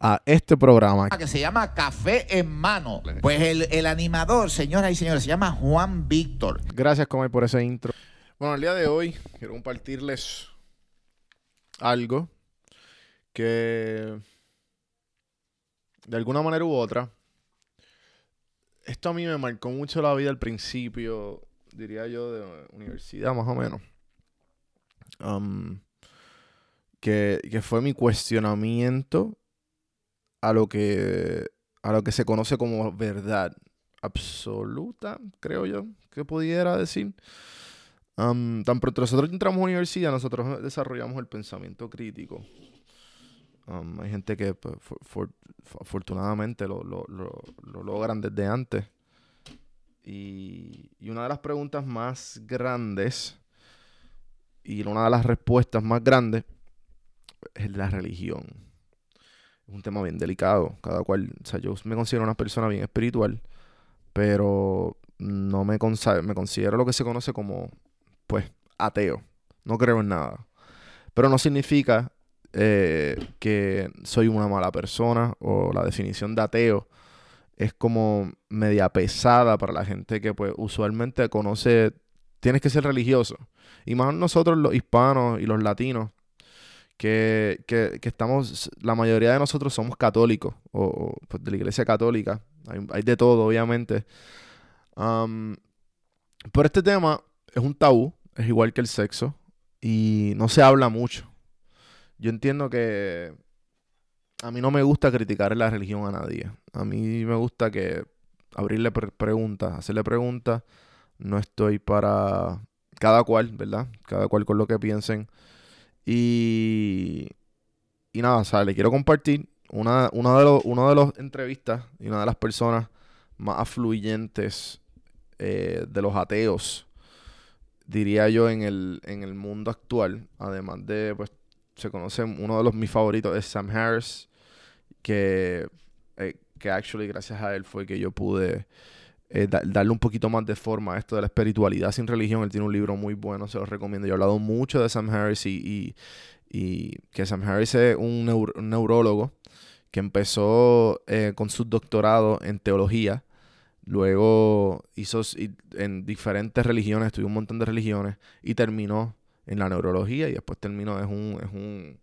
a este programa. Que se llama Café en Mano. Pues el, animador, señoras y señores, se llama Juan Víctor. Gracias, Comay, por ese intro. Bueno, el día de hoy quiero compartirles algo que de alguna manera u otra, esto a mí me marcó mucho la vida al principio, diría yo, de universidad más o menos. Um, que, que fue mi cuestionamiento a lo que a lo que se conoce como verdad absoluta, creo yo, que pudiera decir. tan pronto nosotros entramos a la universidad, nosotros desarrollamos el pensamiento crítico. hay gente que pues, afortunadamente lo, lo, lo, logran desde antes. Y una de las preguntas más grandes y una de las respuestas más grandes es la religión es un tema bien delicado. Cada cual, o sea, yo me considero una persona bien espiritual, pero no me, me considero lo que se conoce como, pues, ateo. No creo en nada. Pero no significa eh, que soy una mala persona o la definición de ateo es como media pesada para la gente que pues usualmente conoce, tienes que ser religioso. Y más nosotros los hispanos y los latinos, que, estamos, la mayoría de nosotros somos católicos, o, pues, de la iglesia católica, hay, de todo, obviamente. pero este tema es un tabú, es igual que el sexo, y no se habla mucho. Yo entiendo que a mí no me gusta criticar la religión a nadie. A mí me gusta que abrirle preguntas, hacerle preguntas. No estoy para cada cual, ¿verdad? Cada cual con lo que piensen. Y, y nada, o le quiero compartir una, una de los, de los entrevistas y una de las personas más afluyentes eh, de los ateos, diría yo, en el, en el mundo actual. Además de, pues, se conoce uno de los mis favoritos es Sam Harris, que, eh, que actually gracias a él fue que yo pude eh, darle un poquito más de forma a esto de la espiritualidad sin religión. Él tiene un libro muy bueno, se lo recomiendo. Yo he hablado mucho de Sam Harris y, y, que Sam Harris es un, neurólogo que empezó eh, con su doctorado en teología. Luego hizo en diferentes religiones, estudió un montón de religiones y terminó en la neurología y después terminó, es un, es un,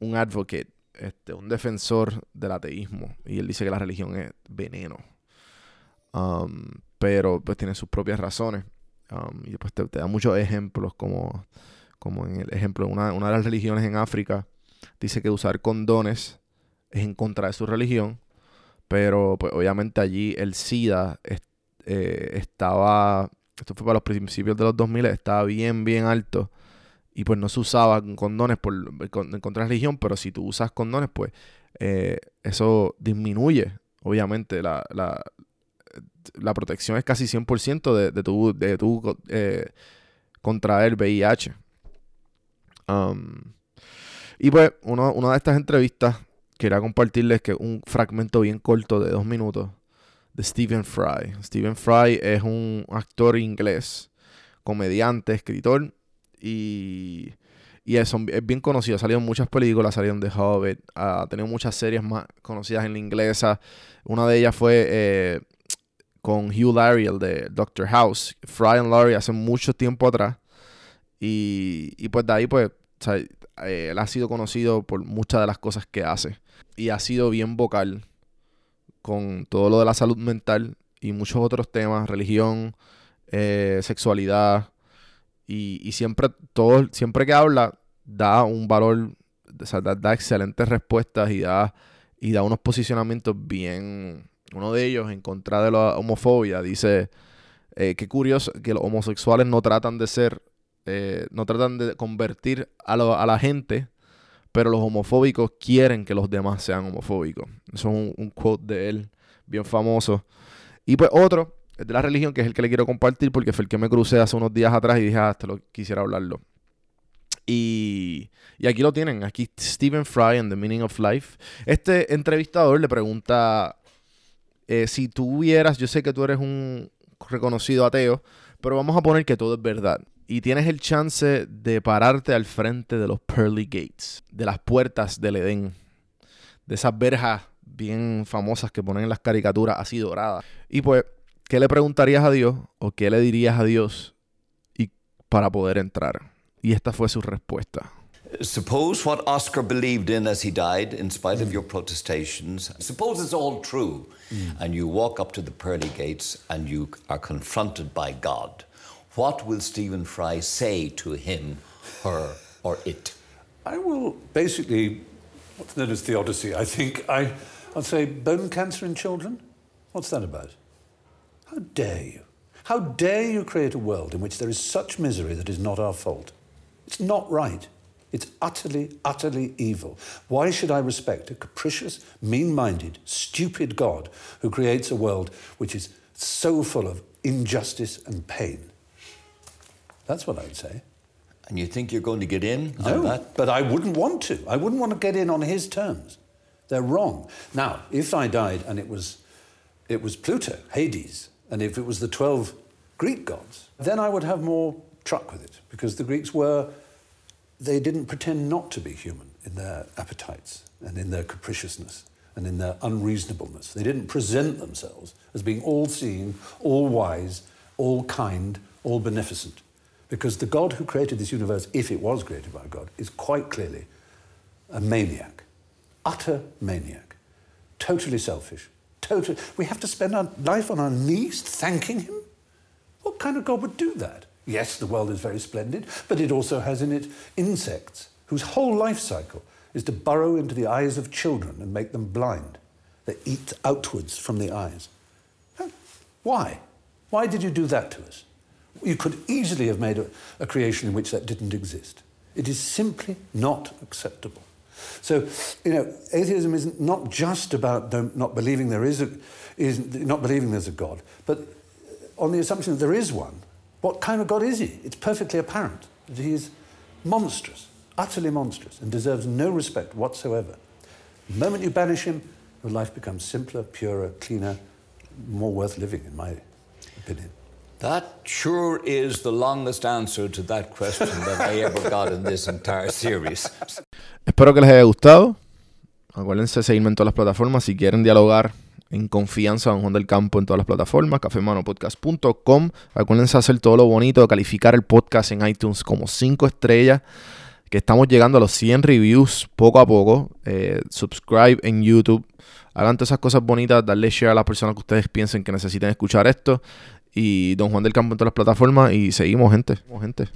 un advocate, este, un defensor del ateísmo. Y él dice que la religión es veneno. Um, pero pues tiene sus propias razones. Um, y pues te, da muchos ejemplos, como, como en el ejemplo, una, una de las religiones en África dice que usar condones es en contra de su religión, pero pues obviamente allí el SIDA eh, estaba, esto fue para los principios de los 2000, estaba bien, bien alto y pues no se usaba condones por, en contra de la religión, pero si tú usas condones, pues eh, eso disminuye, obviamente, la, la protección es casi 100% de, de tu, de tu eh, contraer VIH. Um, y pues, una de estas entrevistas, quería compartirles que un fragmento bien corto de dos minutos de Stephen Fry. Stephen Fry es un actor inglés, comediante, escritor y, y es, es, bien conocido. Ha salido en muchas películas, salido en The Hobbit, ha tenido muchas series más conocidas en la inglesa. Una de ellas fue eh, con Hugh Laurie, el de Doctor House. Fry and Laurie hace mucho tiempo atrás. Y, y pues de ahí, pues, eh, él ha sido conocido por muchas de las cosas que hace. Y ha sido bien vocal con todo lo de la salud mental y muchos otros temas, religión, eh, sexualidad. Y, siempre, todo, siempre que habla, da un valor, da, excelentes respuestas y da, y da unos posicionamientos bien. Uno de ellos, en contra de la homofobia, dice: eh, Qué curioso que los homosexuales no tratan de ser eh, no tratan de convertir a, la gente, pero los homofóbicos quieren que los demás sean homofóbicos. Eso es un, quote de él, bien famoso. Y pues otro, es de la religión, que es el que le quiero compartir, porque fue el que me crucé hace unos días atrás y dije, ah, lo quisiera hablarlo. Y, y, aquí lo tienen, aquí Stephen Fry en The Meaning of Life. Este entrevistador le pregunta eh, si tú hubieras, yo sé que tú eres un reconocido ateo, pero vamos a poner que todo es verdad y tienes el chance de pararte al frente de los pearly gates, de las puertas del Edén, de esas verjas bien famosas que ponen en las caricaturas así doradas. Y pues, ¿qué le preguntarías a Dios o qué le dirías a Dios y para poder entrar? Y esta fue su respuesta. Suppose what Oscar believed in as he died, in spite of your protestations, suppose it's all true, mm. and you walk up to the pearly gates and you are confronted by God. What will Stephen Fry say to him, her, or it? I will basically, what's known as theodicy, I think. I, I'll say bone cancer in children. What's that about? How dare you? How dare you create a world in which there is such misery that is not our fault? It's not right. It's utterly, utterly evil. Why should I respect a capricious, mean minded, stupid God who creates a world which is so full of injustice and pain? That's what I would say. And you think you're going to get in no, that? But I wouldn't want to. I wouldn't want to get in on his terms. They're wrong. Now, if I died and it was, it was Pluto, Hades, and if it was the 12 Greek gods, then I would have more truck with it because the Greeks were, they didn't pretend not to be human in their appetites and in their capriciousness and in their unreasonableness. They didn't present themselves as being all seeing, all wise, all kind, all beneficent. Because the God who created this universe, if it was created by God, is quite clearly a maniac, utter maniac, totally selfish. Totally, we have to spend our life on our knees thanking him? What kind of God would do that? Yes, the world is very splendid, but it also has in it insects whose whole life cycle is to burrow into the eyes of children and make them blind. They eat outwards from the eyes. Why? Why did you do that to us? You could easily have made a, a creation in which that didn't exist. It is simply not acceptable. So, you know, atheism is not just about not believing there is a, is not believing there's a God, but on the assumption that there is one. What kind of God is he? It's perfectly apparent that he is monstrous, utterly monstrous, and deserves no respect whatsoever. The moment you banish him, your life becomes simpler, purer, cleaner, more worth living, in my opinion. That sure is the longest answer to that question that I ever got in this entire series. Espero que les haya gustado. Acuérdense de seguirme en todas las plataformas. Si quieren dialogar en confianza con Juan del Campo en todas las plataformas, cafemanopodcast.com. Acuérdense hacer todo lo bonito, calificar el podcast en iTunes como 5 estrellas, que estamos llegando a los 100 reviews poco a poco. Eh, subscribe en YouTube Hagan todas esas cosas bonitas, darle share a las personas que ustedes piensen que necesiten escuchar esto. Y Don Juan del Campo en todas las plataformas. Y seguimos, gente. Seguimos, gente.